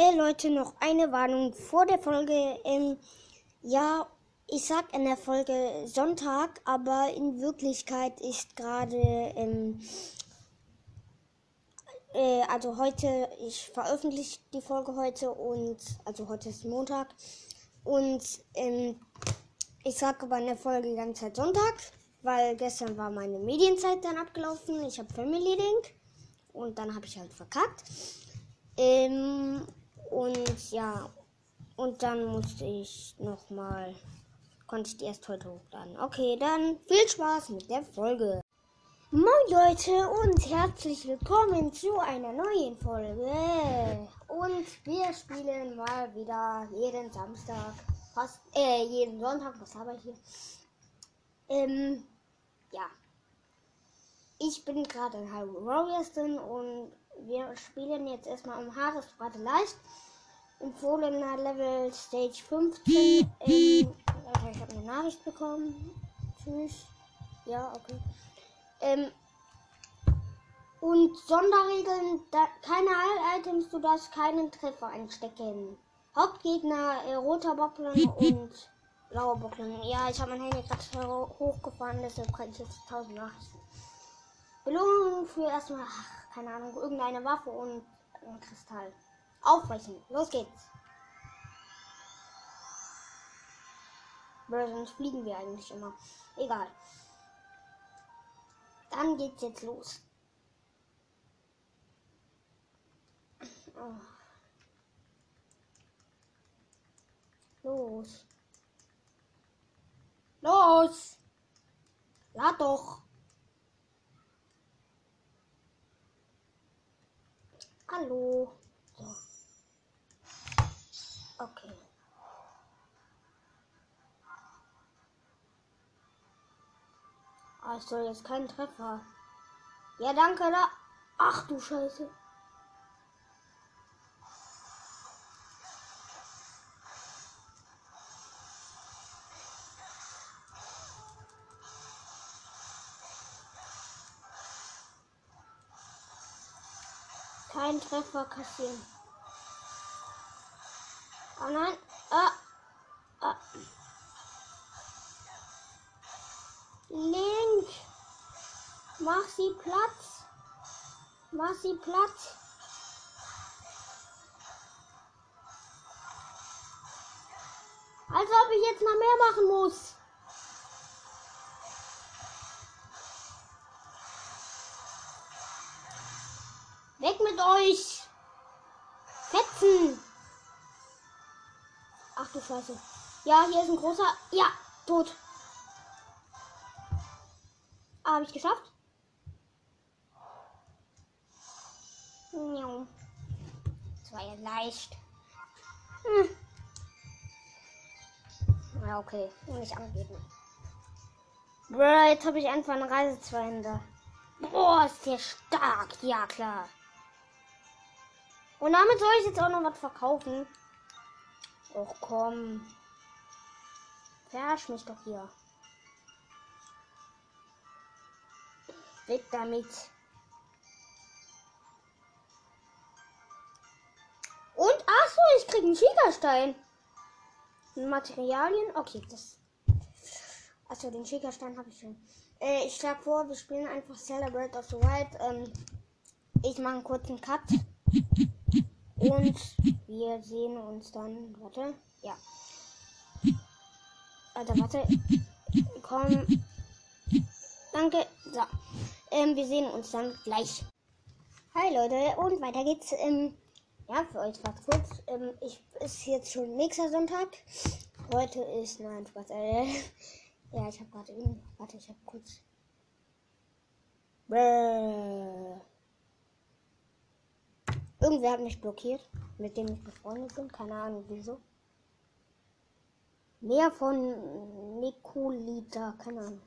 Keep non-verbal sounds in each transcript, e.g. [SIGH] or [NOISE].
Äh, Leute, noch eine Warnung vor der Folge. Ähm, ja, ich sag in der Folge Sonntag, aber in Wirklichkeit ist gerade, ähm, äh, also heute, ich veröffentliche die Folge heute und, also heute ist Montag. Und ähm, ich sag aber in der Folge die ganze Zeit Sonntag, weil gestern war meine Medienzeit dann abgelaufen. Ich habe Family Link und dann habe ich halt verkackt. Ähm, und ja, und dann musste ich nochmal, konnte ich die erst heute hochladen. Okay, dann viel Spaß mit der Folge. Moin Leute und herzlich willkommen zu einer neuen Folge. Und wir spielen mal wieder jeden Samstag, fast, äh, jeden Sonntag, was habe ich hier? Ähm, ja. Ich bin gerade in Hyrule Warriors drin und wir spielen jetzt erstmal um Haaresbreite leicht. Empfohlener Level Stage 15. Ähm, Alter, ich habe eine Nachricht bekommen. Tschüss. Ja, okay. Ähm, und Sonderregeln, da, keine Heil-Items, du darfst keinen Treffer einstecken. Hauptgegner, äh, roter Bockling und blauer Bockling. Ja, ich habe mein Handy gerade hochgefahren, deshalb kann ich jetzt 1000 Nachrichten. Belohnung für erstmal, ach, keine Ahnung, irgendeine Waffe und ein Kristall. Aufbrechen, los geht's. Sonst fliegen wir eigentlich immer. Egal. Dann geht's jetzt los. Oh. Los. Los! Lad doch! Hallo. So. Okay. Ah, ich soll jetzt keinen Treffer. Ja, danke, da. Ach du Scheiße. Treffer kassieren. Oh nein. Ah. Ah. Link. Mach sie Platz. Mach sie Platz. Als ob ich jetzt noch mehr machen muss. Euch! Fetzen! Ach du Scheiße. Ja, hier ist ein großer. Ja, tot. Ah, habe ich geschafft? Das war ja leicht. Hm. Ja, okay. Nicht angeben. Bro, jetzt habe ich einfach eine Reise 2 hinter. Boah, ist der stark. Ja, klar. Und damit soll ich jetzt auch noch was verkaufen. Och komm. Verarsch mich doch hier. Weg damit. Und ach so, ich krieg einen Schiegerstein. Materialien. Okay, das. Achso, den Schiegerstein habe ich schon. Äh, ich schlage vor, wir spielen einfach Celebrate of the Wild. Ähm, ich mache einen kurzen Cut. Und wir sehen uns dann. Warte. Ja. Alter, warte. Komm. Danke. So. Ähm, wir sehen uns dann gleich. Hi Leute, und weiter geht's. Ähm, ja, für euch was kurz. Ähm, ich ist jetzt schon nächster Sonntag. Heute ist. Nein, Spaß. Äh, [LAUGHS] ja, ich habe gerade. Warte, ich habe kurz. Bäh. Irgendwer hat mich blockiert, mit dem ich befreundet bin. Keine Ahnung wieso. Mehr von Nikolita, keine Ahnung.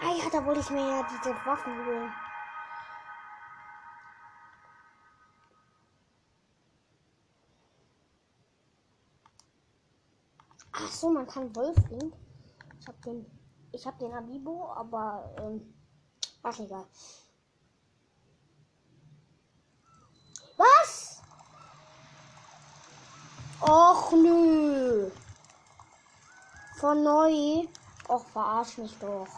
Ah ja, da wollte ich mir ja diese Waffen holen. Ach so, man kann Wolfling. Ich hab den, ich hab den Abibo, aber ähm, ach egal. Was? Och nö. Von neu. Och, verarsch mich doch.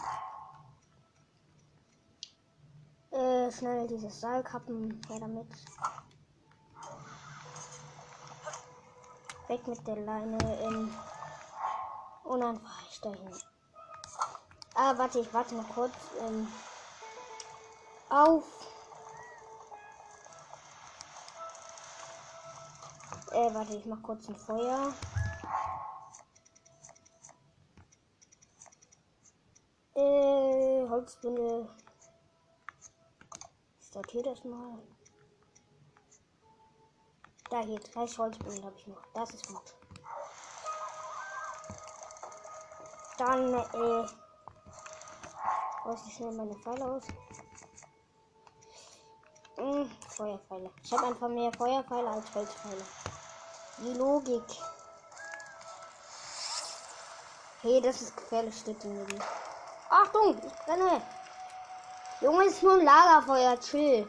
Äh, schnell dieses Seilkappen her damit. Weg mit der Leine in. Und dann fahre ich dahin. Ah, warte, ich warte mal kurz. Ähm, auf. Äh, warte, ich mach kurz ein Feuer. Äh, Holzbündel. Ich sortiere das mal. Da hier, drei Holzbündel habe ich noch. Das ist gut. Dann, äh, rüste schnell meine Pfeile aus. Hm, Feuerpfeile. Ich habe einfach mehr Feuerpfeile als Holzpfeile. Die Logik. Hey, das ist gefährlich, steht in. Achtung, ich brenne. Junge, ist nur ein Lagerfeuer, chill.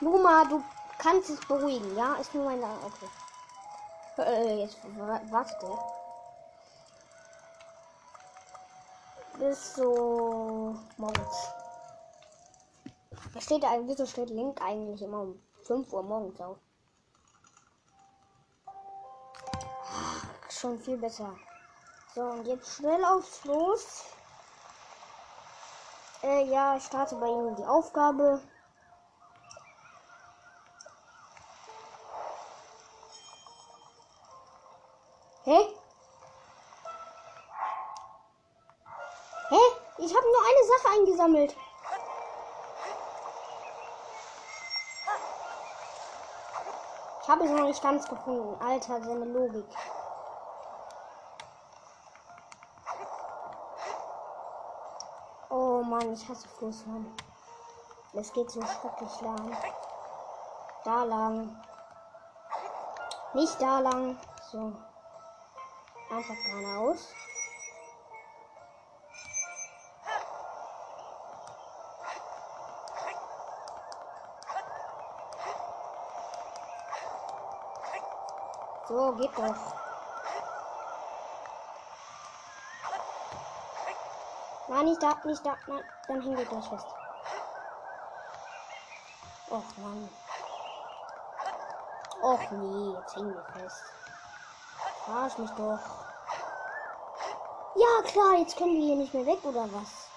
Numa, du kannst es beruhigen, ja? Ist nur mein Lager. Okay. Äh, jetzt wartet der. Bis so morgens. Da steht eigentlich, wieso steht Link eigentlich immer um 5 Uhr morgens auf? Schon viel besser. So, und jetzt schnell aufs Los. Äh, ja, ich starte bei Ihnen die Aufgabe. Hä? Hä? Ich habe nur eine Sache eingesammelt. Ich habe es noch nicht ganz gefunden. Alter, seine Logik. Oh Mann, ich hasse Flussmann. Es geht so schrecklich lang. Da lang. Nicht da lang. So. Einfach geradeaus. So, geht doch. Nein, nicht da, nicht da. Nein, dann hängt ihr gleich fest. Och Mann. Och nee, jetzt hängen wir fest. Verarsch mich doch. Ja klar, jetzt können wir hier nicht mehr weg, oder was?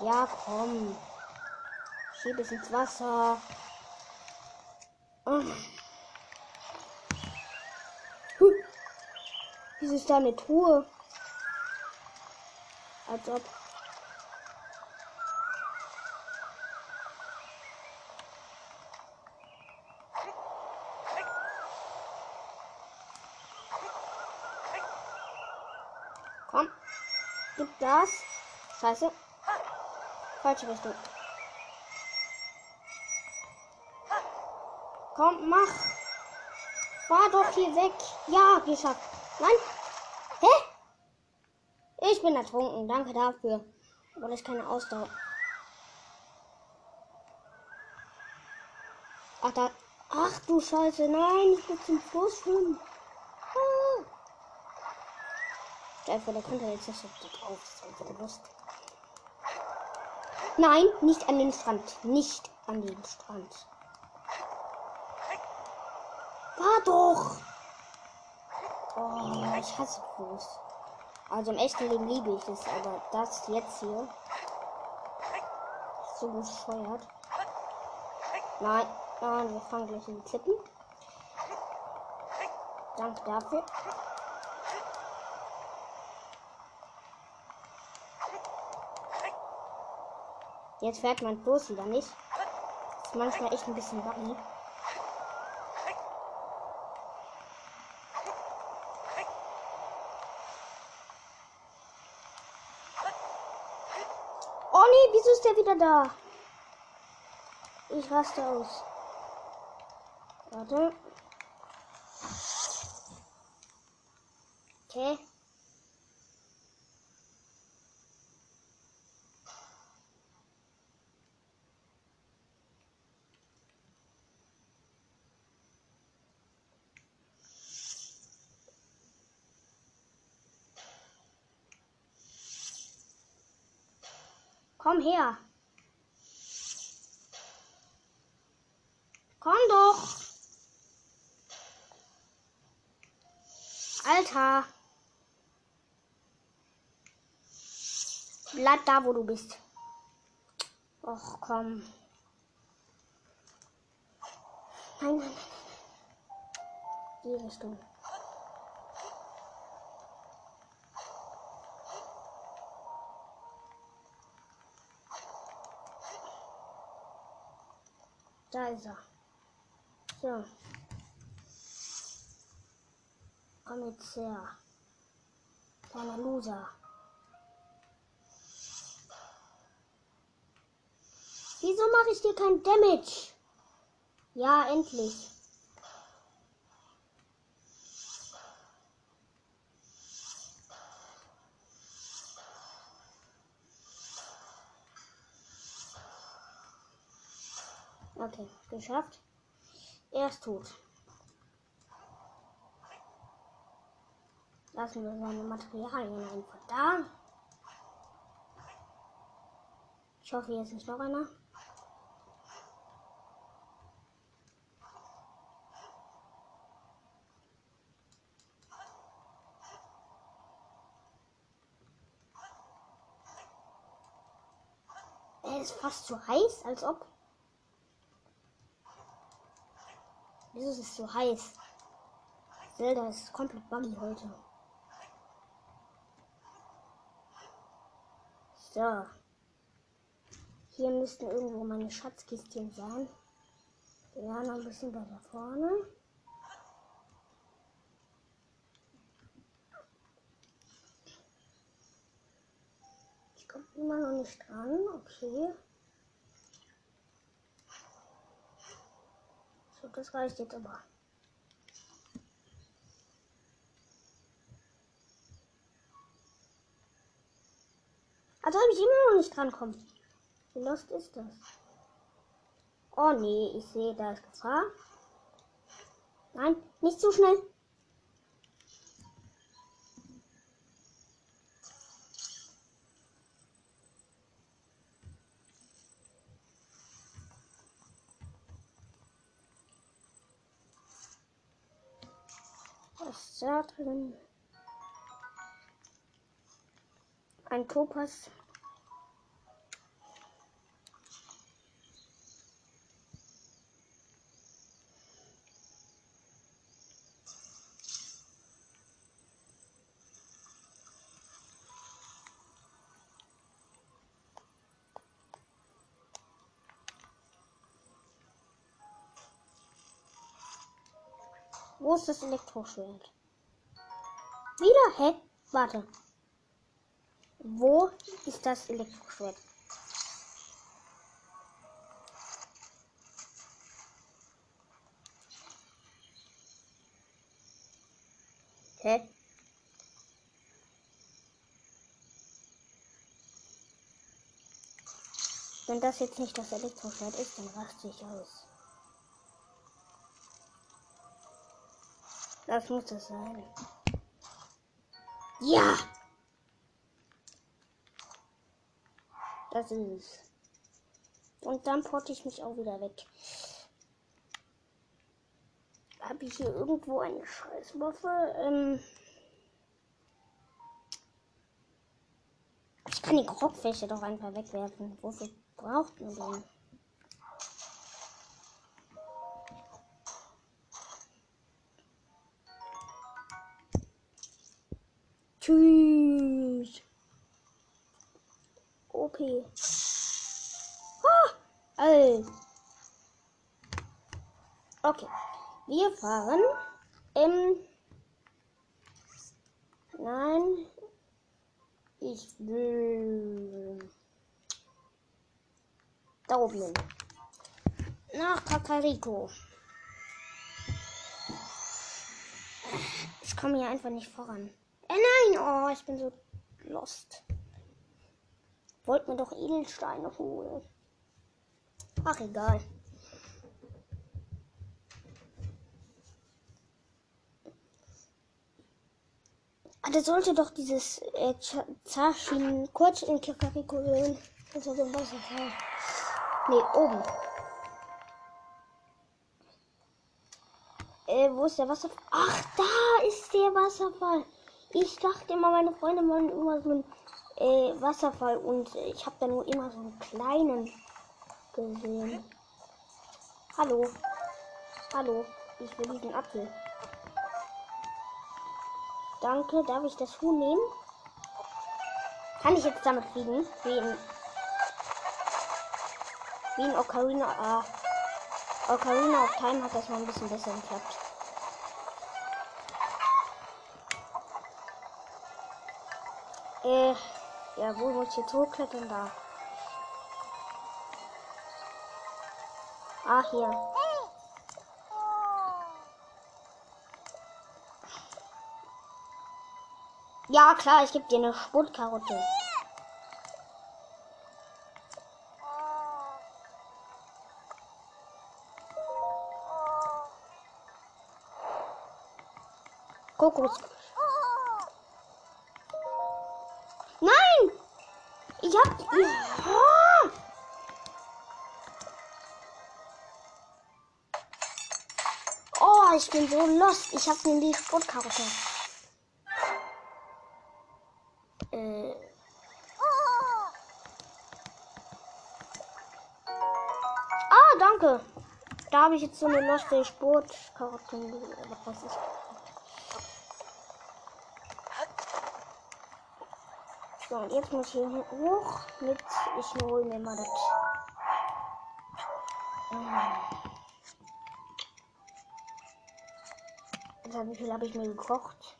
Ja, komm. Schieb es ins Wasser. Ach. Hm. Wieso ist da eine Truhe? Als ob. Komm. Gib das. Scheiße. Falsche Richtung. Komm, mach. Fahr doch hier weg. Ja, geschafft. Nein. Hä? Ich bin ertrunken. Danke dafür. Aber das ist keine Ausdauer. Ach, da. Ach du Scheiße. Nein, ich will zum Fluss schwimmen. Ah. Stell der könnte jetzt nicht so drauf. Das Lust. Nein, nicht an den Strand. Nicht an den Strand. War doch! Oh, ich hasse Fuß. Also im echten Leben liebe ich es, aber das jetzt hier. Ist so bescheuert. Nein, nein, wir fangen gleich in die Klippen. Danke dafür. Jetzt fährt mein Bus wieder nicht. ist manchmal echt ein bisschen buggy. Oh der wieder da? Ich raste aus. Warte. Okay. Komm her. Komm doch. Alter. Bleib da, wo du bist. Och, komm. Nein, nein, nein. Die Richtung. Da ist er. So. Komm jetzt her. Kleiner Loser. Wieso mache ich dir kein Damage? Ja, endlich. Okay, geschafft. Er ist tot. Lassen wir seine Materialien einfach da. Ich hoffe, hier ist nicht noch einer. Er ist fast zu heiß, als ob. Wieso ist es so heiß? Zelda ist komplett buggy heute. So. Hier müssten irgendwo meine Schatzkistchen sein. Ja, noch ein bisschen weiter vorne. Ich komme immer noch nicht dran. Okay. So, das reicht jetzt aber. Also habe ich immer noch nicht drankommen. Wie lost ist das? Oh nee, ich sehe, da ist Gefahr. Nein, nicht zu schnell. Was ist da drin? Ein Topaz. Wo ist das Elektroschwert? Wieder? Hä? Warte. Wo ist das Elektroschwert? Hä? Wenn das jetzt nicht das Elektroschwert ist, dann raste ich aus. Das muss es sein. Ja! Das ist es. Und dann porte ich mich auch wieder weg. Habe ich hier irgendwo eine Scheißwaffe? Ähm ich kann die Krockfläche doch einfach wegwerfen. Wofür braucht man den? Tschüss. OP. Ah, ey. Okay. Wir fahren. Ähm. Nein. Ich will. Da oben hin. Nach Kakariko. Ich komme hier einfach nicht voran. Äh, nein, oh, ich bin so lost. Wollt mir doch Edelsteine holen. Ach, egal. Ah, da sollte doch dieses äh, Zashin kurz in Kakariko sein. Unter dem Wasserfall. Nee, oben. Äh, wo ist der Wasserfall? Ach, da ist der Wasserfall. Ich dachte immer, meine Freunde wollen immer so ein äh, Wasserfall und äh, ich habe da nur immer so einen kleinen gesehen. Hallo. Hallo. Ich will diesen Apfel. Danke. Darf ich das Huhn nehmen? Kann ich jetzt damit fliegen? Wie in, wie in Ocarina, äh, Ocarina of Time hat das mal ein bisschen besser geklappt. Äh, ja, wo muss ich jetzt hochklettern? Da. Ah, hier. Ja, klar, ich gebe dir eine Sputkarotte. Kokos. Ich bin so lost. Ich hab mir die Sportkarotte. Äh. Ah, danke. Da habe ich jetzt so eine loste Sportkarotte. Was weiß ich. So, und jetzt muss ich hier hoch mit. Ich hole mir mal das. Also, wie viel habe ich mir gekocht?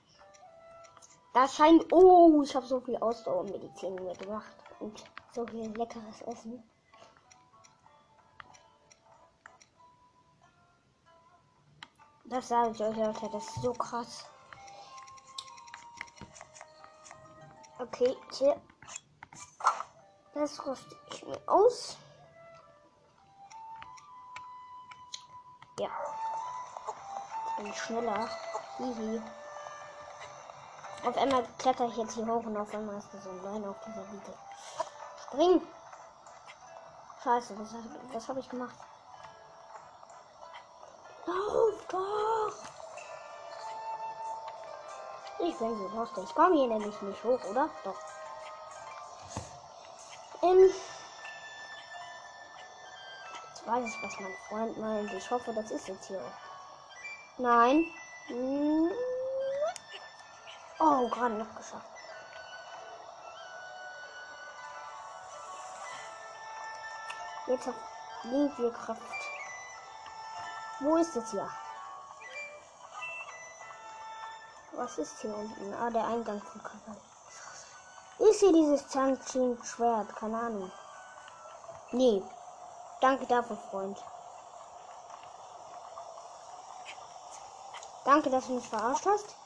Das scheint. Oh, ich habe so viel Ausdauermedizin mir gemacht. Und so viel leckeres Essen. Das sage ich euch, Leute. Das ist so krass. Okay, hier. Das rüste ich mir aus. Ja. Bin schneller. Hihi. Auf einmal kletter ich jetzt hier hoch und auf einmal ist da so ein Lein auf dieser Biete. Spring! Scheiße, das, das habe ich gemacht. Lauf doch! Ich bin so lost. Ich komme hier nämlich nicht hoch, oder? Doch. Ähm. Jetzt weiß ich, was mein Freund meint. Ich hoffe, das ist jetzt hier. Nein. Hm. Oh, gerade noch geschafft. Jetzt Link wir Kraft. Wo ist es hier? Was ist hier unten? Ah, der Eingang von Kaffee. Ist hier dieses Zanchin Schwert? Keine Ahnung. Nee. Danke dafür, Freund. Danke, dass du mich verarscht hast.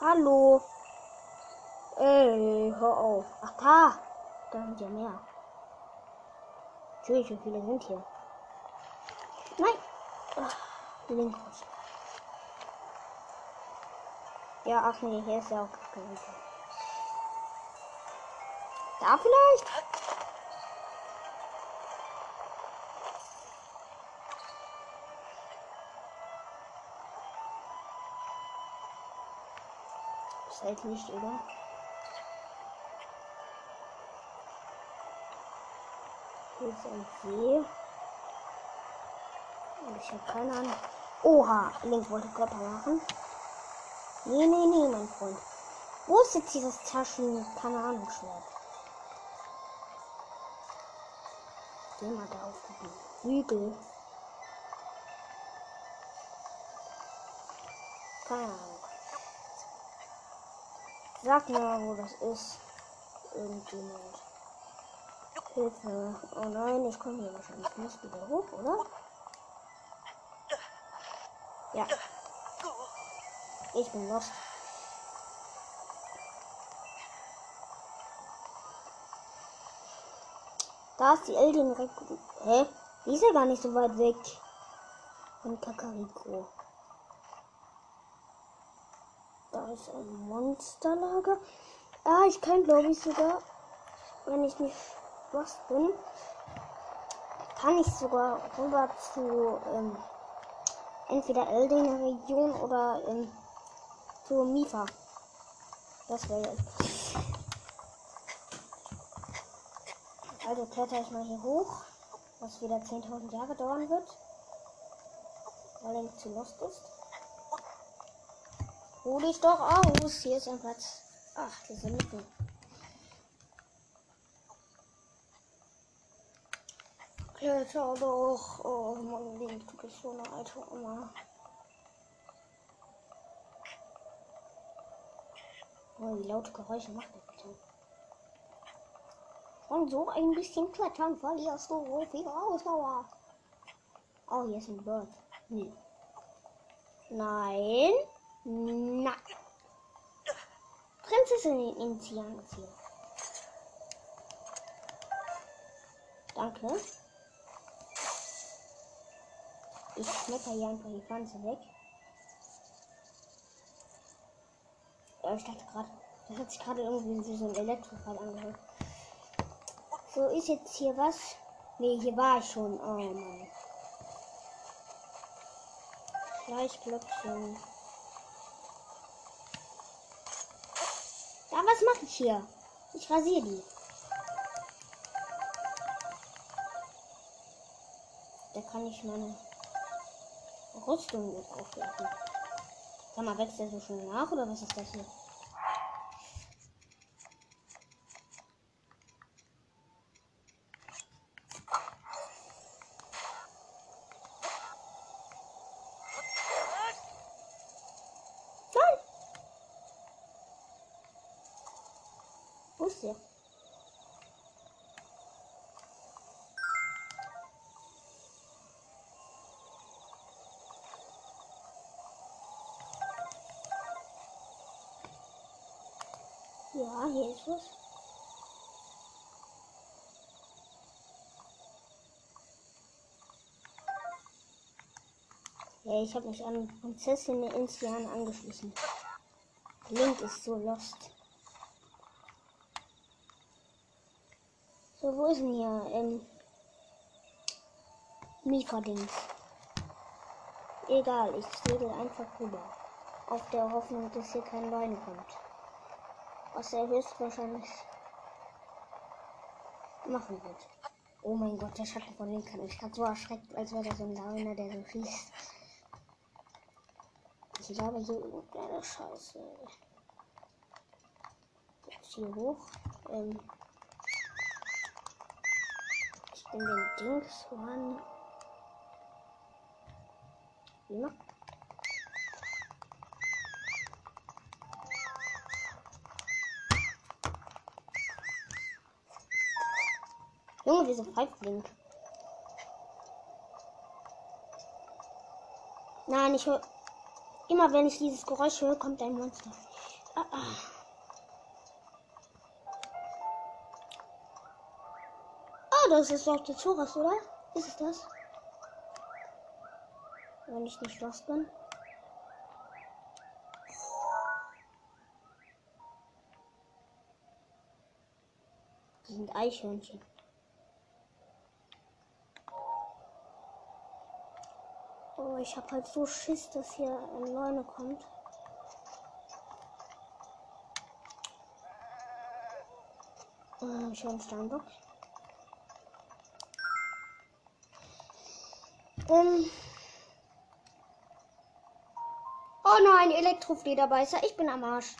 Hallo. Ey, hör auf. Ach, da. Da sind ja mehr. Natürlich, wie viele sind hier? Nein. Ach, links. Ja, ach nee, hier ist ja auch kein. Da vielleicht? Ist halt nicht, oder? Hier ist ein See. Und ich habe keine Ahnung. Oha, Link wollte Körper machen. Nee, nee, nee, mein Freund. Wo ist jetzt dieses Taschen, keine Ahnung, Schwert? Geh mal da auf den Hügel. Keine Ahnung. Sag mir, wo das ist. Irgendjemand. Hilfe. Oh nein, ich komme hier wahrscheinlich nicht wieder hoch, oder? Ja. Ich bin lost. Da ist die Elden. Hä? Die ist ja gar nicht so weit weg. Von Kakariko. Ist ein Monsterlager. Ah, ich kann glaube ich sogar, wenn ich nicht was bin, kann ich sogar rüber zu ähm, entweder Eldinger Region oder ähm, zu Mifa. Das wäre jetzt. Also kletter ich mal hier hoch, was wieder 10.000 Jahre dauern wird, weil er nicht zu lost ist. Ruh dich doch aus, hier ist ein Platz. Ach, diese Mücken. Kletter doch. Oh, mein Leben, du bist so eine alte Oma. Oh, wie laute Geräusche macht das bitte? Von so ein bisschen Klettern verlierst du so viel Ausdauer. Oh, hier ist ein Bird. Nee. Nein. Na. Prinzessin in Zian hier. Danke. Ich schmetter hier einfach die Pflanze weg. Ja, ich dachte gerade, das hat sich gerade irgendwie wie so ein Elektrofall angehört. So, ist jetzt hier was? Nee, hier war ich schon. Oh Mann. Fleischblöckchen. Ja, was mache ich hier? Ich rasiere die. Da kann ich meine Rüstung mit aufwerfen. Sag mal, wächst der so schnell nach oder was ist das hier? Nein! Wo ist der? Ja, hier ist was. Ja, ich habe mich an Prinzessin Insian angeschlossen. Link ist so lost. So, wo ist denn hier? Ähm, Mika-Dings. Egal, ich segel einfach rüber. Auf der Hoffnung, dass hier kein Wein kommt. Was er höchstwahrscheinlich machen wird. Oh mein Gott, der Schatten von Link hat mich gerade so erschreckt, als wäre da so ein Lawiner, der so schießt. Ich glaube hier irgendeine Scheiße. Jetzt hier hoch. Ähm ich bin den Dings ran. Ja. Junge, wieso pfeift Link? Nein, ich höre. Immer wenn ich dieses Geräusch höre, kommt ein Monster. Ah, ah. Ah, das ist doch der Zoras, oder? Ist es das? Wenn ich nicht los bin. Das sind Eichhörnchen. Ich habe halt so Schiss, dass hier ein Neune kommt. Äh, ich habe einen Steinbock. Ähm. Oh nein, Elektroflederbeißer. Ich bin am Arsch.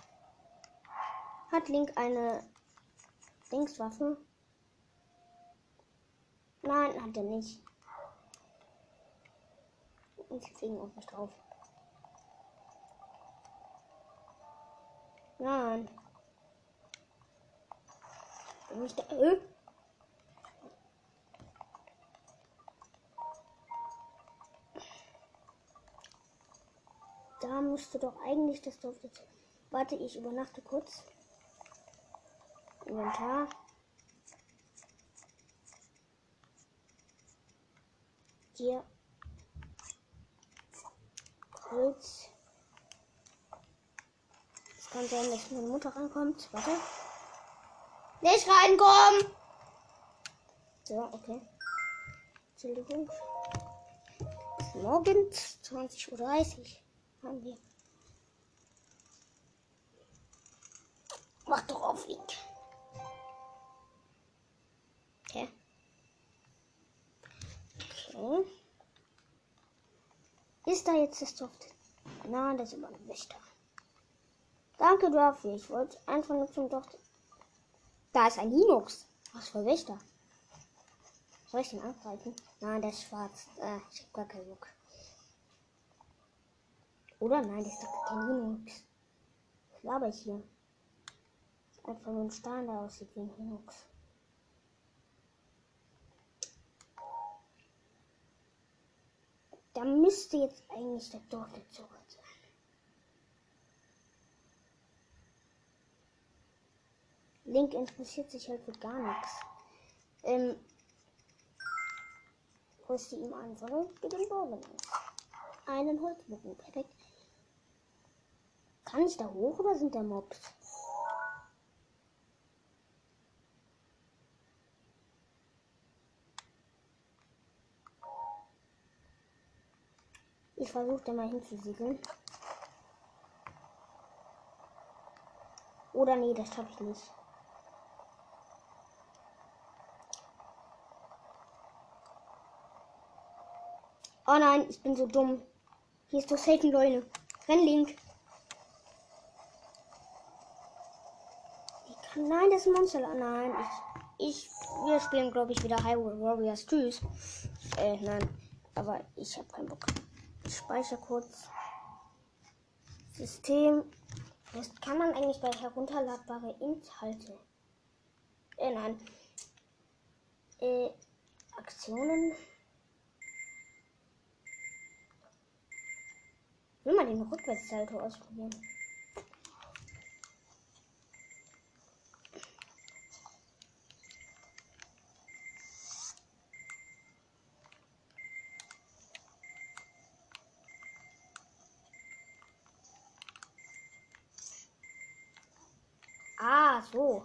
Hat Link eine Linkswaffe? Nein, hat er nicht. Und sie fliegen auf mich drauf. Nein. Bin ich da? Äh? Da müsste doch eigentlich das Dorf jetzt. Warte, ich übernachte kurz. Inventar. Hier. Holz. Kann sein, dass meine Mutter reinkommt. Warte. Nicht reinkommen! So, okay. Entschuldigung. Bis morgens 20.30 Uhr haben wir. Mach doch auf, Link. Okay. Okay. Ist da jetzt das Soft? Na, das ist immer ein Wächter. Danke dafür. Ich wollte einfach nur zum Doch. Da ist ein Linux. Was für Wächter? Soll ich den angreifen? Nein, der ist schwarz. Äh, ich hab gar keinen Bock. Oder? Nein, das ist doch kein Linux. Was laber ich hier? Einfach nur ein Stein, der aussieht wie ein Linux. Da müsste jetzt eigentlich der Dorfbezug sein. Link interessiert sich halt für gar nichts. Ähm, rüste ihm einfach mit dem Bogen. Einen Holzbogen, perfekt. Kann ich da hoch oder sind da Mobs? Ich versuche da mal hinzusiedeln. Oder nee, das schaffe ich nicht. Oh nein, ich bin so dumm. Hier ist doch selten Leute. Renn Link. Kann, nein, das ist ein Monster. Nein, ich, ich, wir spielen, glaube ich, wieder Hyrule Warriors. Tschüss. Äh, nein, aber ich habe keinen Bock. Ich speichere kurz. System. Was kann man eigentlich bei herunterladbare Inhalte? Äh, nein. Äh, Aktionen. Will mal den Rückwärtssalto ausprobieren. Ah, so.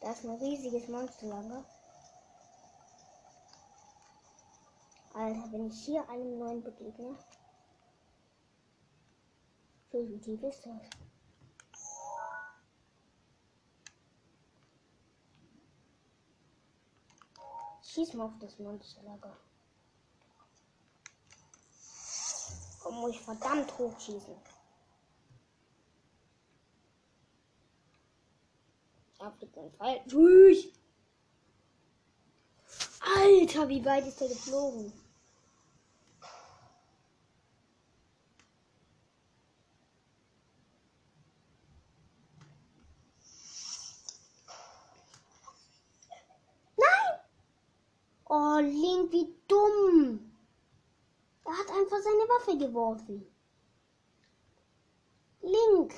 Da ist ein riesiges Monsterlager. Alter, wenn ich hier einem neuen begegne. Wie tief ist das? Schieß mal auf das Monsterlager. Komm, muss ich verdammt hochschießen. Da fliegt. Durch! Alter, wie weit ist der geflogen? Nein! Oh, Link, wie dumm! Er hat einfach seine Waffe geworfen. Link,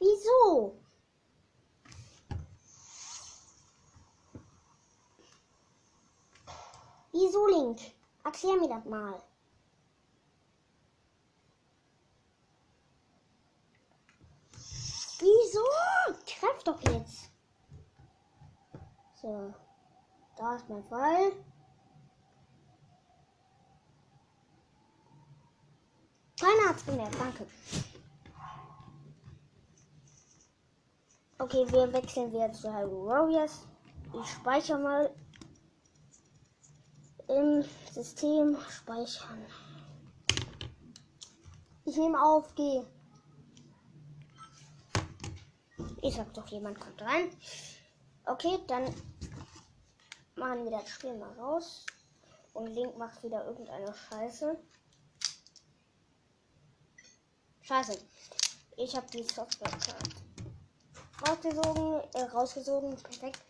wieso? Wieso, Link? Erklär mir das mal. Wieso? Treff doch jetzt. So. Da ist mein Fall. Keiner hat's gemerkt, danke. Okay, wir wechseln wieder zu Hyrule Warriors. Ich speichere mal im System speichern. Ich nehme auf, geh. Ich sag doch, jemand kommt rein. Okay, dann machen wir das Spiel mal raus. Und Link macht wieder irgendeine Scheiße. Scheiße. Ich habe die Software rausgesogen, äh, rausgesogen. Perfekt.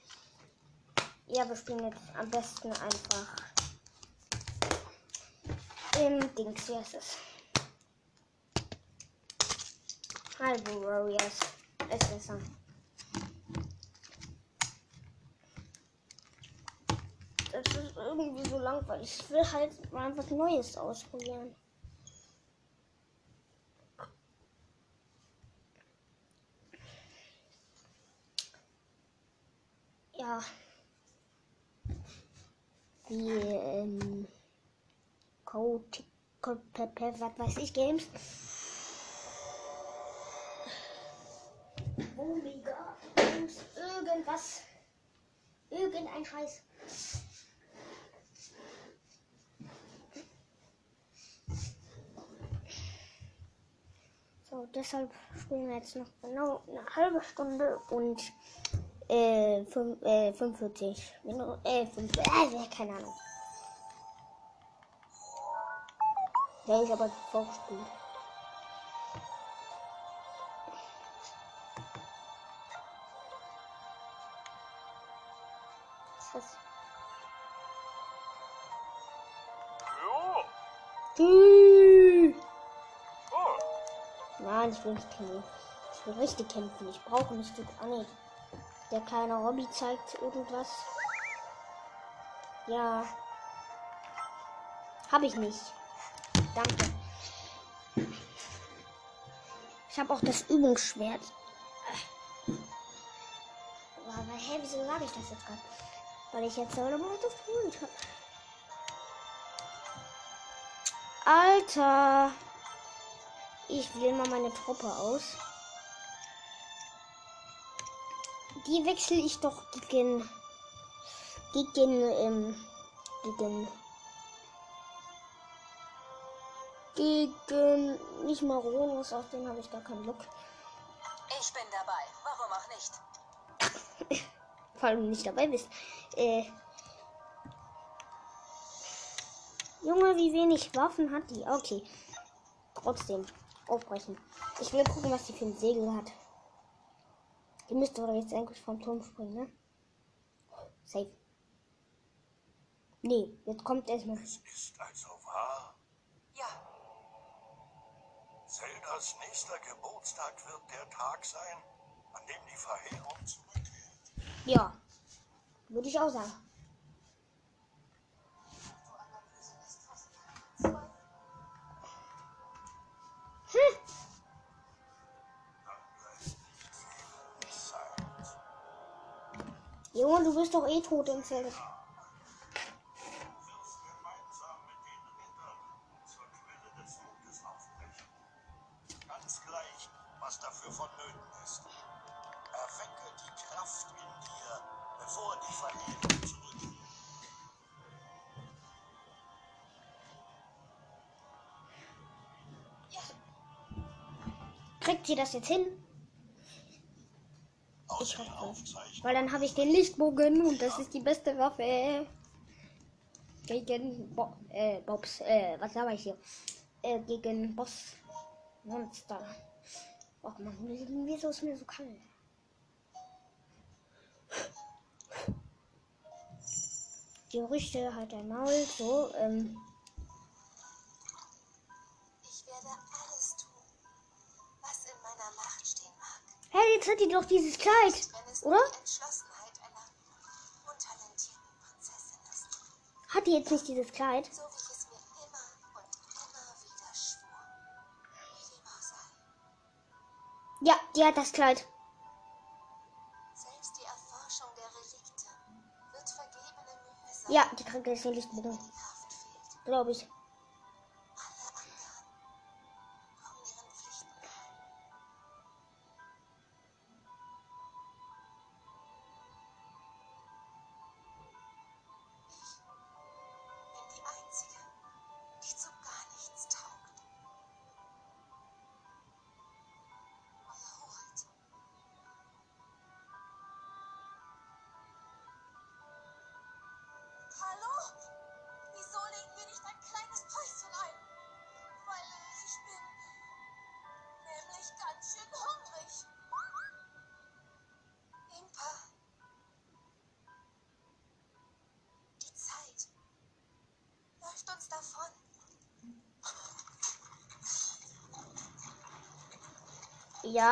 Ja, wir spielen jetzt am besten einfach im Dings. Wie heißt es? Halbo Warriors. Ist besser. irgendwie so langweilig. Ich will halt mal was Neues ausprobieren. Ja. Ähm, Code, was weiß ich, Games. Omega, Games, irgendwas. Irgendein Scheiß. So, deshalb spielen wir jetzt noch genau eine halbe Stunde und äh, fünf, äh 45 Minuten, äh, 5, äh, keine Ahnung. Der ist aber vorgespielt. Was ist das? Ja. Nein, ich will nicht kämpfen. Ich will richtig kämpfen. Ich brauche nicht so. Ah, nee. Der kleine Robby zeigt irgendwas. Ja. Habe ich nicht. Danke. Ich habe auch das Übungsschwert. Aber hä, wieso sage ich das jetzt gerade? Weil ich jetzt selber mal das Grund habe. Alter. Ich wähle mal meine Truppe aus. Die wechsle ich doch gegen. Gegen. Ähm, gegen. Gegen. Nicht mal Ronus, auf den habe ich gar keinen Bock. Ich bin dabei. Warum auch nicht? [LAUGHS] Vor allem nicht dabei bist. Äh. Junge, wie wenig Waffen hat die? Okay. Trotzdem. Aufbrechen. Ich will gucken, was die für ein Segel hat. Die müsste doch jetzt eigentlich vom Turm springen, ne? Safe. Nee, jetzt kommt erstmal. Es ist also wahr. Ja, Zeldas nächster Geburtstag wird der Tag sein, an dem die Verheerung zurückkehrt. Ja. Würde ich auch sagen. Hm. Junge, du bist doch eh tot im Zelt. Jetzt hin? Ich hoffe. Weil dann habe ich den Lichtbogen und das ist die beste Waffe. Gegen Bo äh, Bobs, äh, was habe ich hier? Äh, gegen Boss Monster. Och man, wieso ist mir so kalt? Gerüchte halt ein Maul, so, ähm, hey, jetzt hat die doch dieses Kleid, oder? Hat die jetzt nicht dieses Kleid? So. Ja, die hat das Kleid. Selbst die Erforschung der Relikte wird vergebene Mühe sein, Ja, die kriegt Kraft fehlt. glaube ich.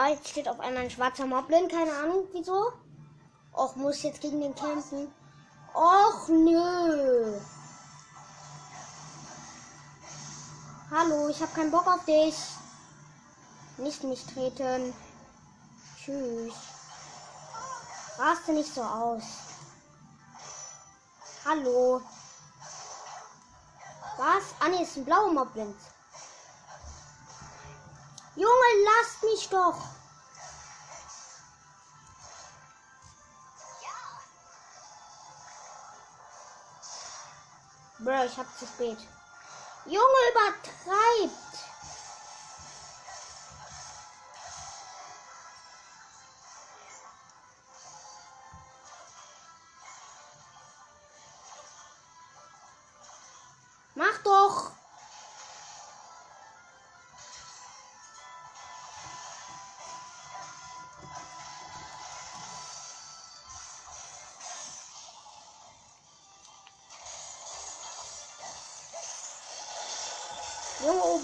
Jetzt steht auf einmal ein schwarzer Moblin, keine Ahnung wieso. Och, muss jetzt gegen den kämpfen. Och, nö. Hallo, ich habe keinen Bock auf dich. Nicht mich treten. Tschüss. Raste nicht so aus. Hallo. Was? Ah, nee, ist ein blauer Moblin. Junge, lasst mich doch. Bro, ich hab zu spät. Junge, übertreibt.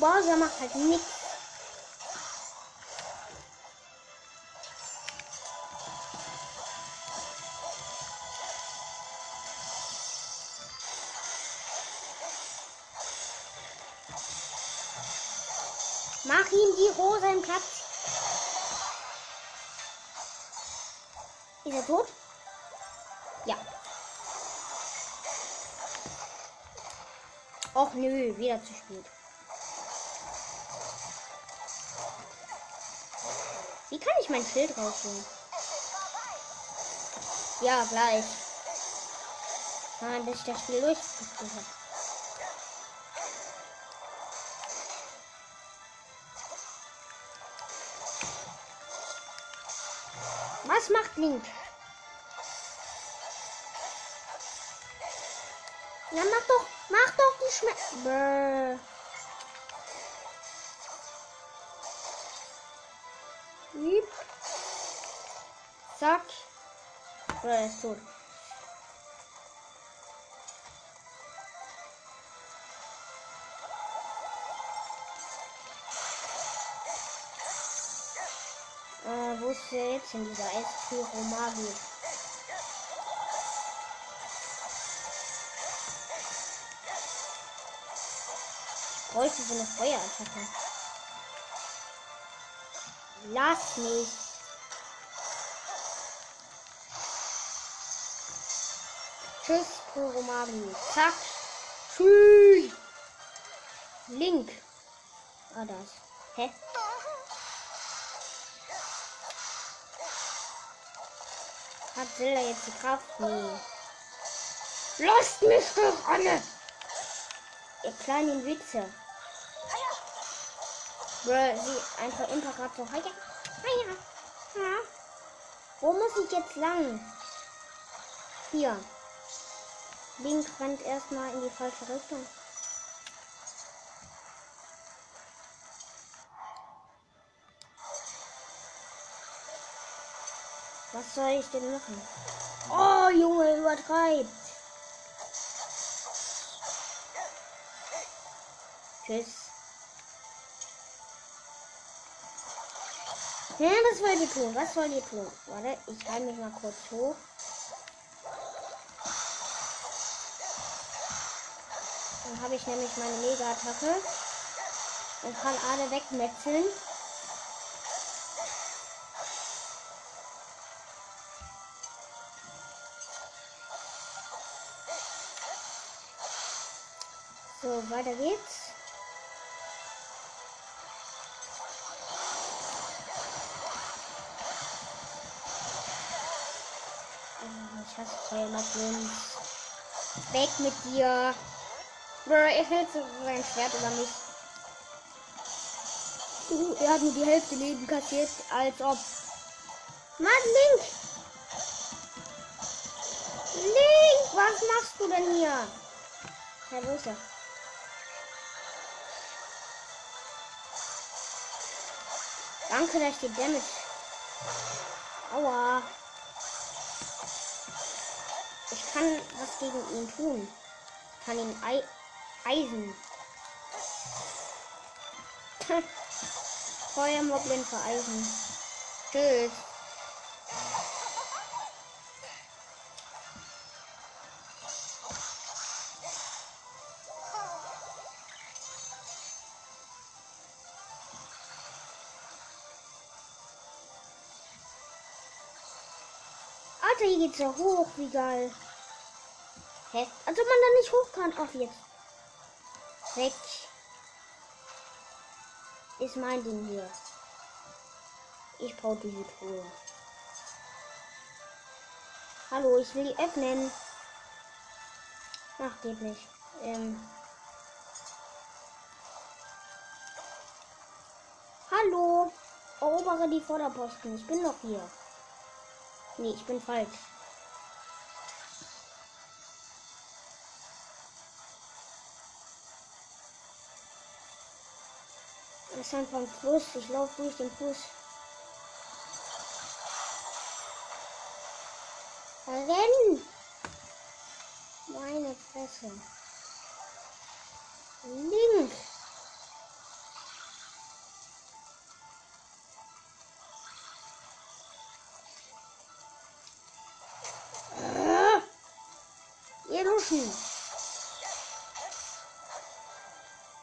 Obasa macht halt nichts. Mach ihm die Rose im Platz. Ist er tot? Ja. Och nö, wieder zu spät. Mein Schild rausholen? Ja, gleich. Nein, bis ich das Spiel durchgespielt habe. Was macht Link? Ja, mach doch, mach doch die Schme... Zack. Oder er ist tot. Äh, wo ist der jetzt in dieser Eisführer-Magie? Ich bräuchte so eine Feuerattacke. Lass mich. Tschüss, Kuromagi. Zack. Tschüss. Link. Ah, das. Hä? Hat Zelda jetzt die Kraft? Nee. Lasst mich doch alle! Ihr kleinen Witze. Bro, sie einfach immer gerade so. Hiya, hiya, ja. Wo muss ich jetzt lang? Hier. Link rennt erstmal in die falsche Richtung. Was soll ich denn machen? Oh, Junge, übertreibt. Tschüss. Ja, was wollt ihr tun? Was wollt ihr tun? Warte, ich halte mich mal kurz hoch. Habe ich nämlich meine Mega-Attacke und kann alle wegmetzeln. So, weiter geht's. Ähm, Ich hasse Feuermatten. Weg mit dir. Bro, er hält so sein Schwert über mich. Uh, er hat nur die Hälfte Leben kassiert, als ob. Mann, Link! Link, was machst du denn hier? Herr, wo ist er? Danke, dass ich die Damage. Aua. Ich kann was gegen ihn tun. Ich kann ihn ei Eisen. Hm. Feuermoblin für Eisen. Tschüss. Alter, hier geht's ja hoch, wie geil. Hä? Also man da nicht hoch kann. Auf jetzt. Weg. Ist mein Ding hier. Ich brauche diese Truhe. Hallo, ich will die öffnen. Ach, geht nicht. Ähm. Hallo. Erobere die Vorderposten. Ich bin noch hier. Nee, ich bin falsch. Ist einfach ein Fluss. Ich laufe durch den Fluss. Rennen! Meine Fresse. Links. Ah! Ihr Luschen.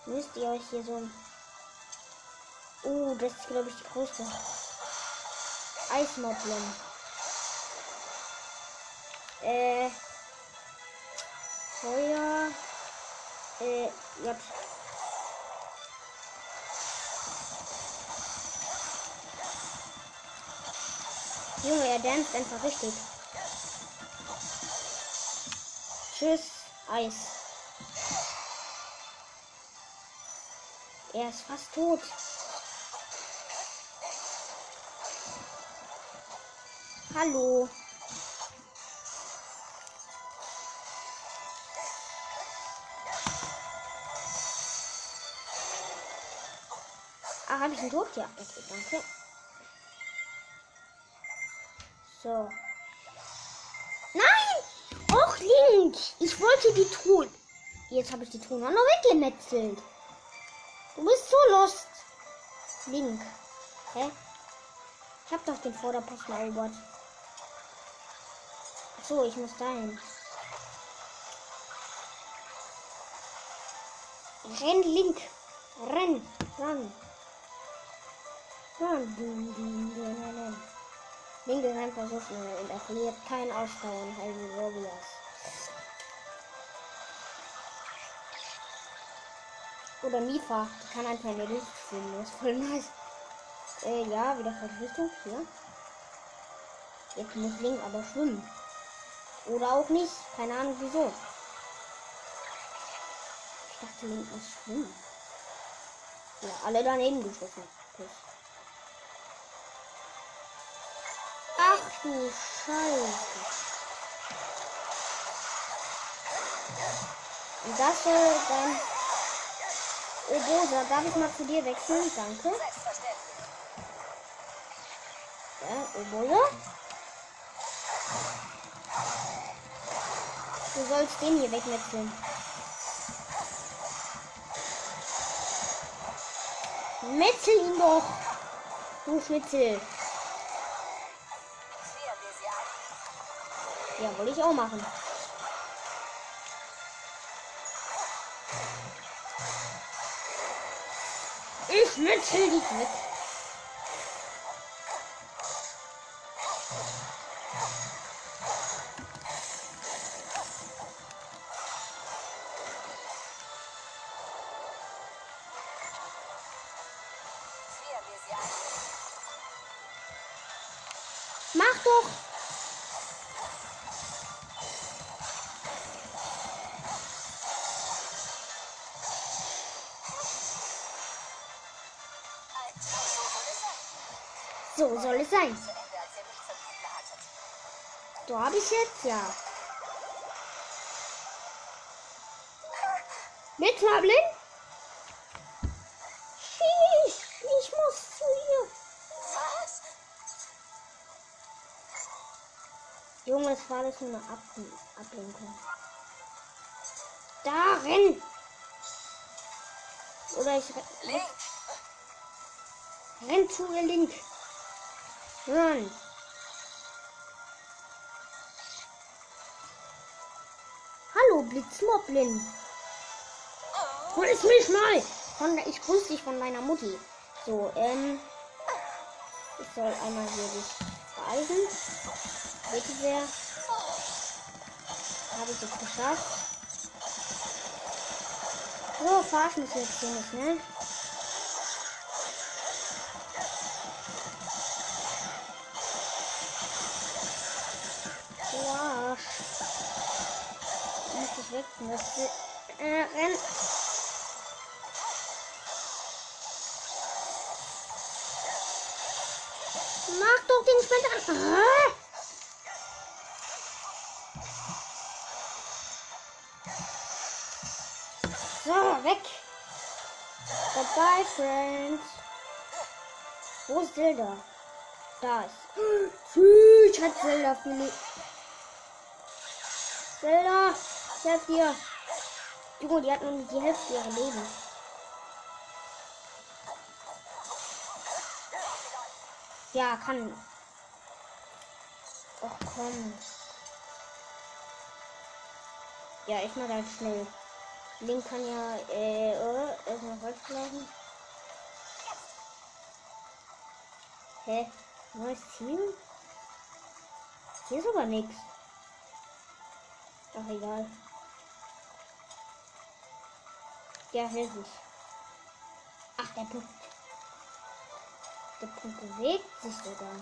Müsst ihr euch hier so... Das ist glaube ich die größte. Eismoblin. Äh. Feuer. Äh, ja. Junge, er danced einfach richtig. Tschüss, Eis. Er ist fast tot. Hallo. Ah, habe ich einen tot? Ja, okay, danke. So. Nein! Och, Link! Ich wollte die Truhe. Jetzt habe ich die Truhe noch weggemetzelt. Du bist so lost. Link. Hä? Ich hab doch den Vorderposten erobert. So, ich muss dahin. Renn, Link. Renn. Run. Run. Dun, dun, dun, dun. Link ist einfach so schnell und er verliert kein Ausdauer in Helden Warriors. Oder Mifa, die kann einfach in die Luft fliegen. Das ist voll nice. Äh, ja, wieder falsche Richtung. Hier. Jetzt muss Link aber schwimmen. Oder auch nicht. Keine Ahnung wieso. Ich dachte, Link muss schwimmen. Ja, alle daneben geschossen. Ach du Scheiße. Und das soll dann. Oh, Bosa, darf ich mal zu dir wechseln? Danke. Ja, Obola. Du sollst den hier wegmetzeln. Metzel ihn doch. Du Schnitzel. Ja, wollte ich auch machen. Ich metzel dich weg. So soll es sein. So habe ich jetzt ja. Mit Trablin? Ich, muss zu ihr. Was? Junge, es war alles nur eine Ab Ablenkung. Darin! Oder ich re- Link, renn zu ihr Link. Run. Hallo, Blitzmoblin. Grüß mich mal. Von, ich grüße dich von deiner Mutti. So, ähm. Ich soll einmal hier dich vereisen. Bitte sehr. Habe ich jetzt geschafft. So, verarschen mich jetzt hier nicht, ne? Musst äh, rennen. Mach doch den Spender an. So, weg. Bye, Friends. Wo ist Zelda? Da ist. [GASPS] Tschüss, hat Zelda viele. Zelda, ich helf dir. Junge, die hat nicht die Hälfte ihrer Leben. Ja, kann. Och komm. Ja, ich mach ganz schnell. Link kann ja, äh, äh, erstmal falsch gelaufen. Hä? Neues Team? Hier ist aber nichts. Ach, egal. Ja, ich. Ach, der Punkt. Der Punkt bewegt sich sogar.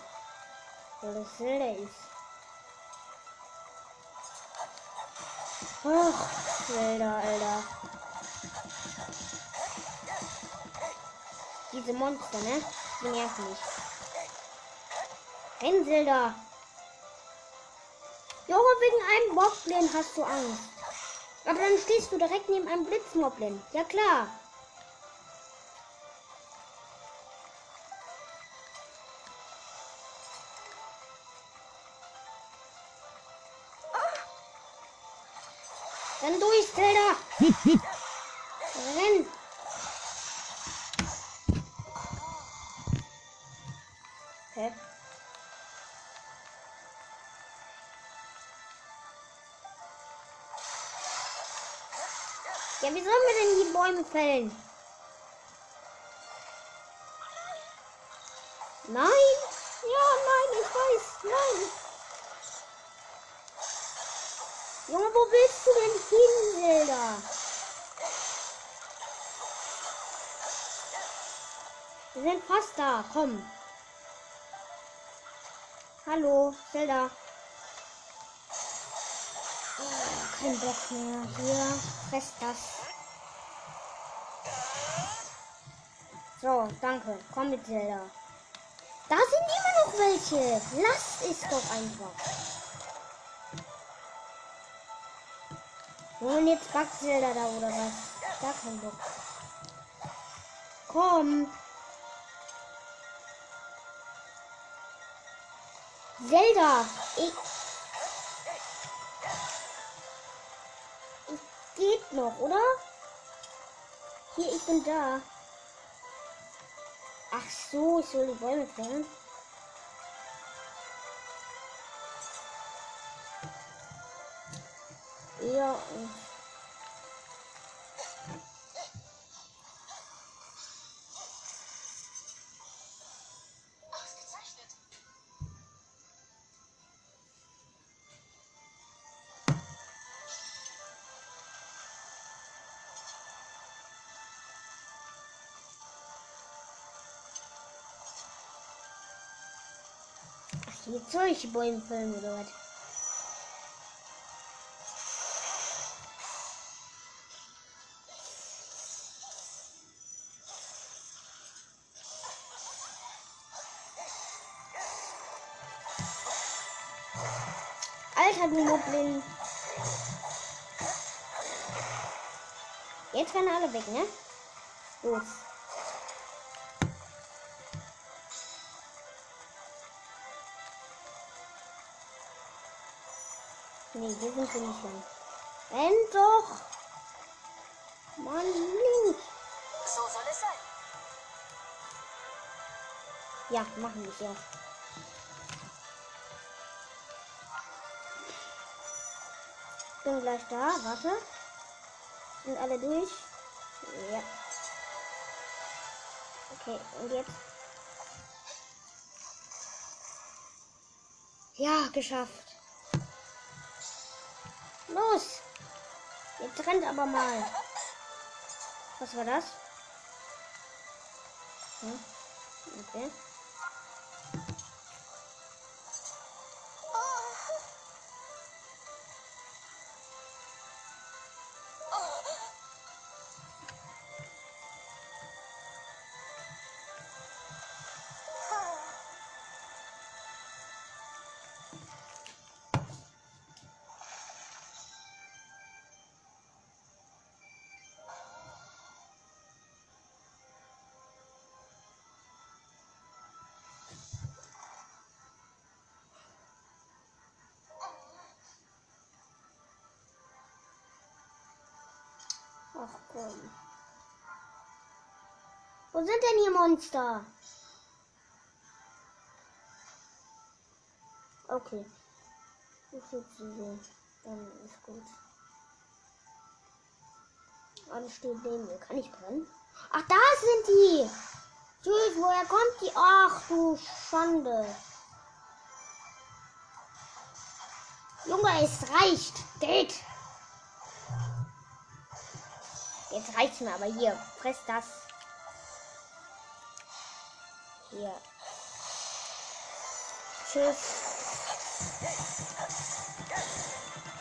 Weil das Silder ist. Ach, Zelda, Alter. Diese Monster, ne? Die nerven mich. Renn, Zelda. Junge, wegen einem Moblin hast du Angst. Aber dann stehst du direkt neben einem Blitzmoblin. Ja klar. Dann durch, Zelda. [LAUGHS] wir denn die Bäume fällen? Nein! Ja, nein, ich weiß, nein! Junge, wo willst du denn hin, Zelda? Wir sind fast da, komm. Hallo, Zelda. Oh, kein Bock mehr. Hier, fress das. So, danke. Komm mit Zelda. Da sind immer noch welche. Lass es doch einfach. Und jetzt backt Zelda da oder was? Gar kein Bock. Komm. Zelda, ich. Geht noch, oder? Hier, ich bin da. Ach so, ich soll die Bäume fällen. Ja. Jetzt die Bäume fällen oder was? Alter, du Moblin. Jetzt werden alle weg, ne? Los. Nee, hier sind sie nicht lang. Renn doch! Mann, Link! So soll es sein. Ja, machen wir ja. Bin gleich da, warte. Sind alle durch? Ja. Okay, und jetzt? Ja, geschafft. Los! Jetzt rennt aber mal. Was war das? Hm? Okay. Ach komm. Wo sind denn hier Monster? Okay. Ich schütze sie. Dann ist gut. Alles steht neben mir. Kann ich brennen? Ach, da sind die! Tschüss, woher kommt die? Ach du Schande. Junge, es reicht. Geht. Jetzt reicht's mir, aber hier, fress das. Hier. Tschüss.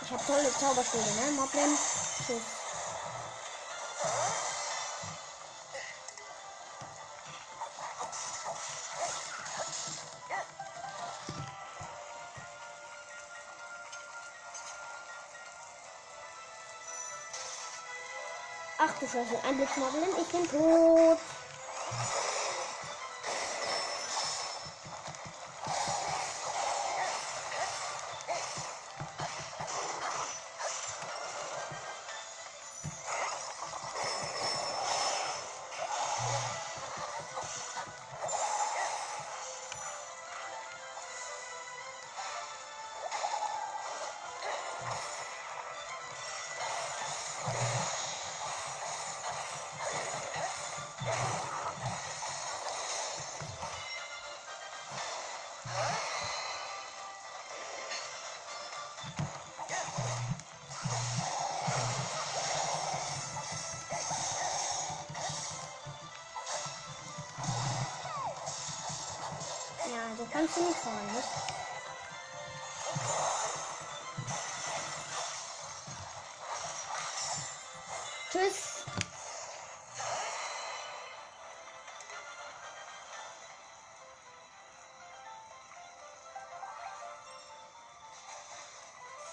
Ich habe tolle Zauberstücke, ne? Moblin. Tschüss. Ein Blitzmoblin, ich bin tot. Ja, so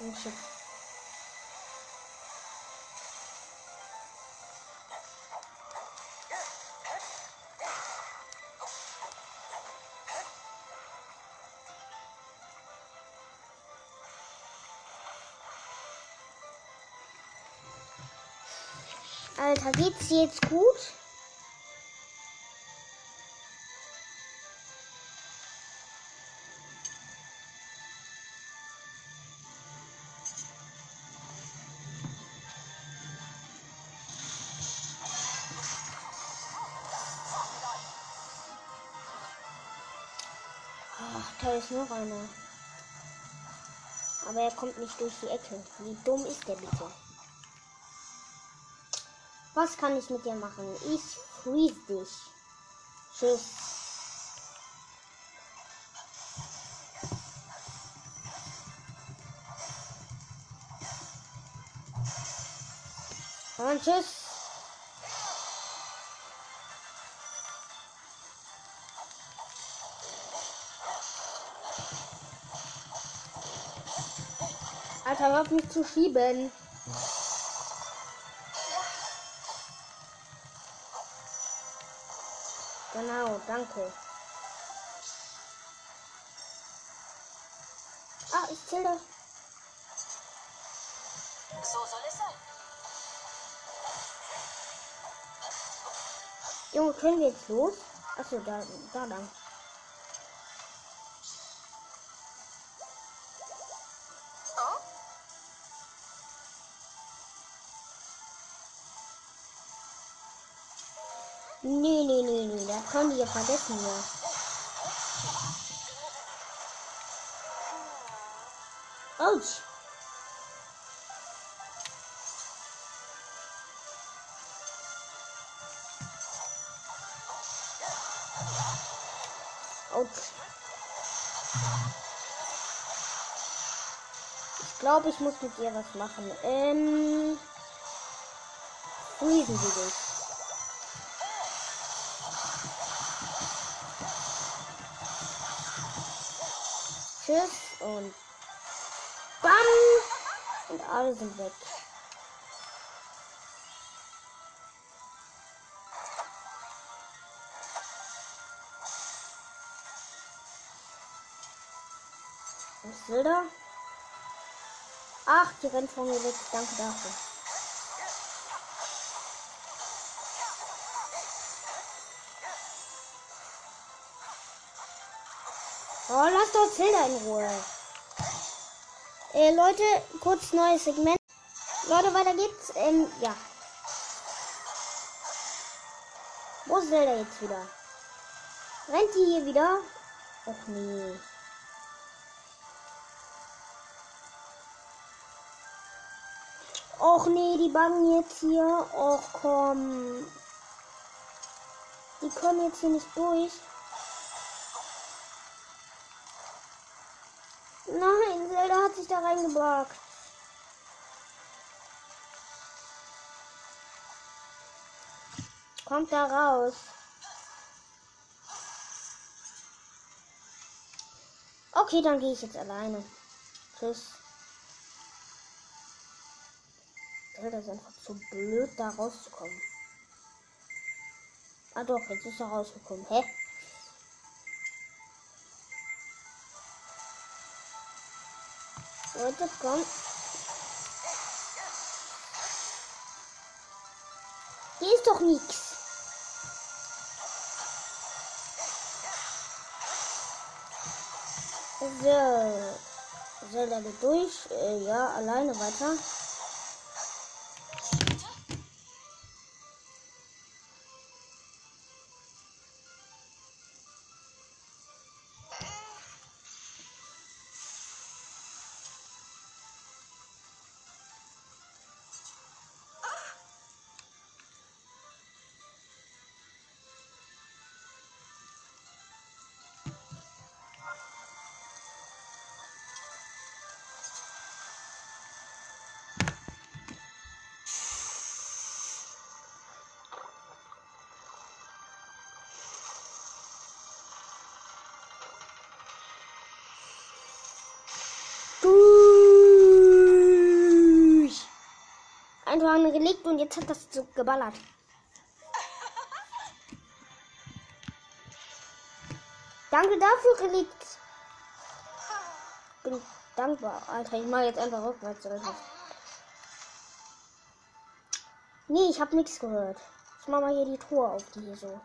kannst du Alter, geht's jetzt gut? Ach, da ist noch einer. Aber er kommt nicht durch die Ecke. Wie dumm ist der bitte? Was kann ich mit dir machen? Ich freeze dich. Tschüss. Und tschüss. Alter, hör auf mich zu schieben. Danke. Ah, ich zähle. So soll es sein. Junge, können wir jetzt los? Achso, da, da lang. Oh? Nee, nee, nee, nee, das können die ja vergessen, ja. Autsch. Ich glaube, ich muss mit dir was machen. Ähm. Friesen Sie dich. Tschüss und BAM! Und alle sind weg. Was will da? Ach, die rennt von mir weg. Danke dafür. Oh, lass doch Zelda in Ruhe. Äh, Leute, kurz neues Segment. Leute, weiter geht's. Ähm, ja. Wo ist Zelda jetzt wieder? Rennt die hier wieder? Och nee. Och nee, die bangen jetzt hier. Och komm. Die kommen jetzt hier nicht durch. Sich da reingebracht. Kommt da raus. Okay, dann gehe ich jetzt alleine. Tschüss. Zelda ist einfach zu blöd, da rauszukommen. Ah doch, jetzt ist er rausgekommen. Hä? Leute, komm. Hier ist doch nichts. So. Zelda geht durch. Äh, ja, alleine weiter. Eine gelegt und jetzt hat das so geballert. Danke dafür, gelegt. Bin dankbar. Alter, ich mache jetzt einfach rückwärts. Nee, ich habe nichts gehört. Ich mach mal hier die Truhe auf, die hier so.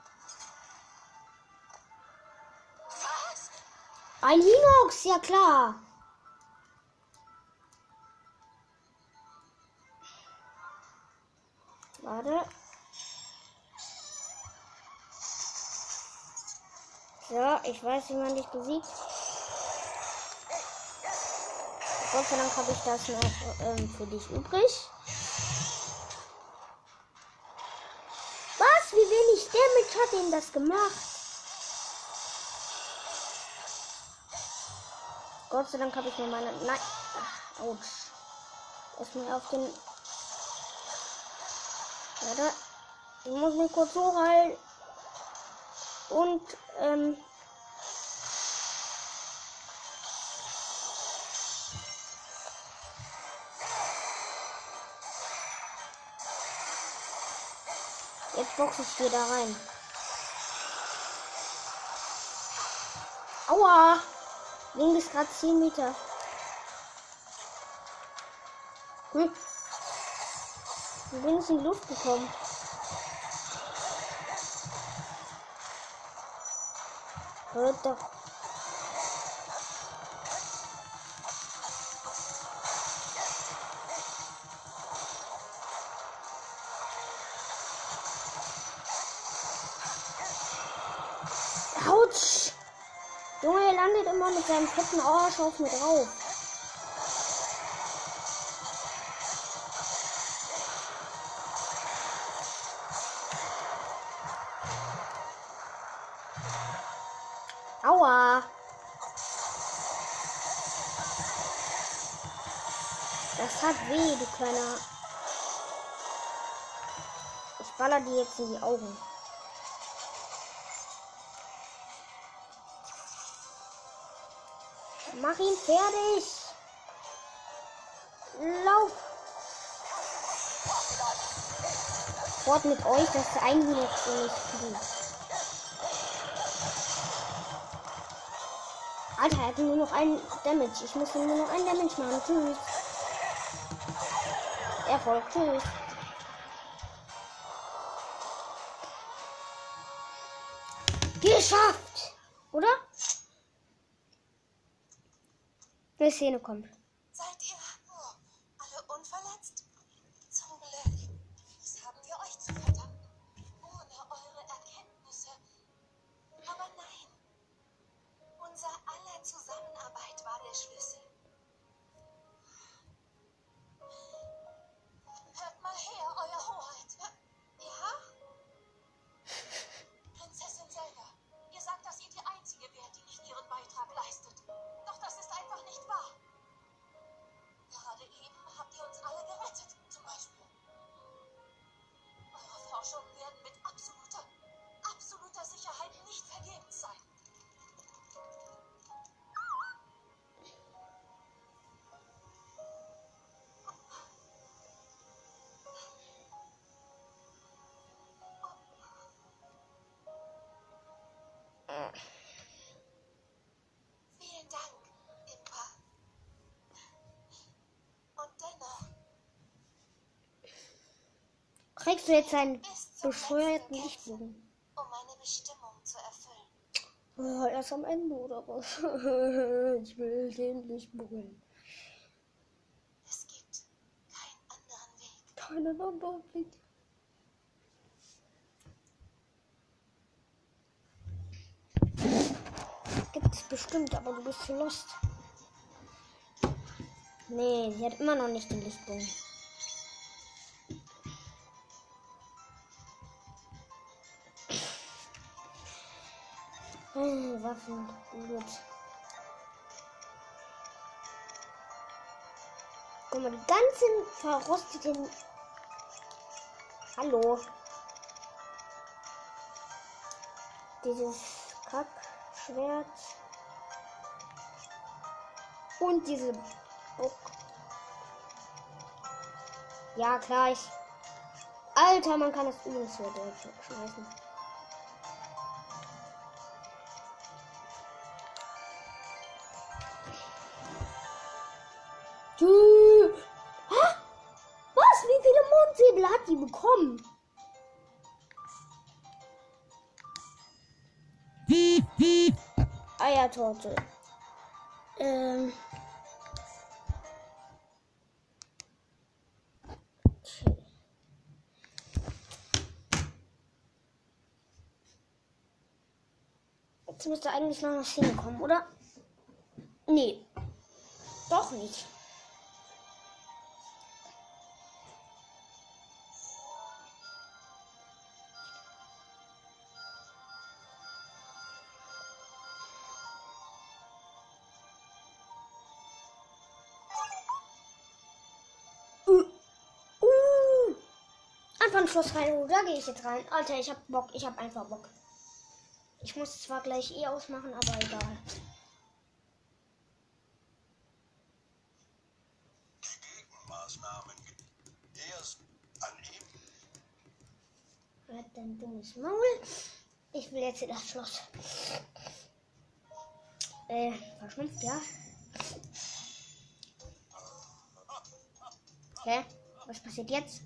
Ein Hinox, ja klar. Warte. So, ich weiß, wie man dich besiegt. Gott sei Dank habe ich das noch ähm, für dich übrig. Was? Wie wenig Damage hat ihn das gemacht? Gott sei Dank habe ich mir meine. Nein. Ach, Autsch. Erstmal auf den. Warte. Ich muss mich kurz hochhalten. Und, ähm. Jetzt boxe ich dir da rein. Aua! Ging bis gerade 10 Meter. Hm. Wie bin in die Luft gekommen? Hört doch. Autsch! Junge, er landet immer mit seinem fetten Arsch auf mir drauf. Kleiner. Ich baller dir jetzt in die Augen. Mach ihn fertig. Lauf. Fort mit euch, das ist ein Minute nicht viel. Alter, er hat nur noch einen Damage. Ich muss nur noch einen Damage machen. Tschüss. Erfolg. Tschüss. Geschafft! Oder? Eine Szene kommt. Du jetzt einen bescheuerten Lichtbogen? Um meine Bestimmung zu erfüllen. Oh, erst am Ende oder was? [LAUGHS] ich will den Lichtbogen. Es gibt keinen anderen Weg. Keinen anderen Weg. Gibt es bestimmt, aber du bist zu lost. Nee, sie hat immer noch nicht den Lichtbogen. Waffen, gut. Guck mal, die ganzen verrosteten. Hallo. Dieses Kackschwert. Und diese Bock. Ja, gleich. Alter, man kann das übrigens hier direkt Tschü. Hä? Was? Wie viele Mondsäbel hat die bekommen? [LAUGHS] Eiertorte. Ähm. Okay. Jetzt müsste eigentlich noch eine Szene kommen, oder? Nee. Doch nicht. Anfang Schloss rein, da gehe ich jetzt rein. Alter, ich hab Bock, ich hab einfach Bock. Ich muss zwar gleich eh ausmachen, aber egal. Die Gegenmaßnahmen erst an ihm Halt dein dummes Maul. Ich will jetzt in das Schloss. Äh, verschnupft, ja? Hä? Was passiert jetzt?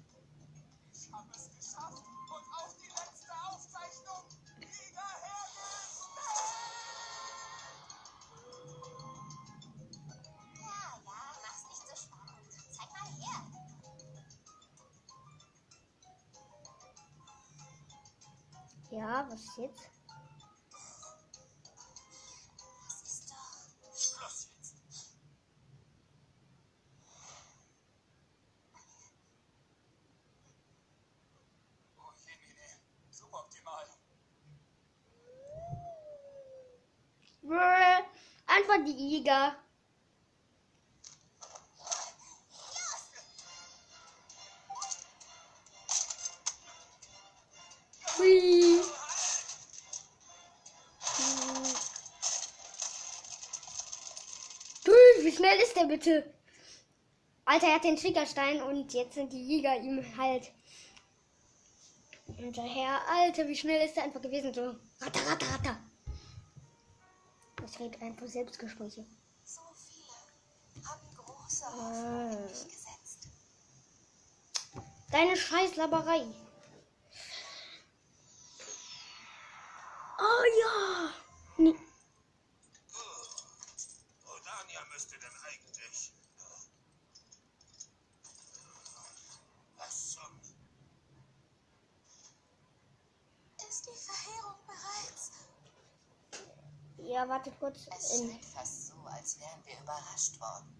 Ja, was ist bitte? Alter, er hat den Triggerstein und jetzt sind die Jäger ihm halt hinterher. Alter, wie schnell ist der einfach gewesen? So, ratter, ratter, ratter. Das redet einfach Selbstgespräche. So viele haben große Hoffnung in mich gesetzt. Deine Scheißlaberei. Oh ja. Nee. Rodania müsste denn eigentlich. Was zum. Ist die Verheerung bereits? Ja, wartet kurz. Es Ähm, scheint fast so, als wären wir überrascht worden.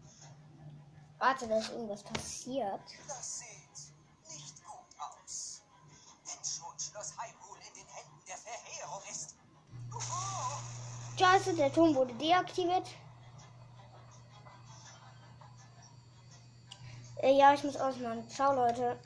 warte, da ist irgendwas passiert. Das sieht nicht gut aus. Wenn schon Schloss Hyrule in den Händen der Verheerung ist. Scheiße, der Turm wurde deaktiviert. Äh, ja, ich muss ausmachen. Ciao, Leute.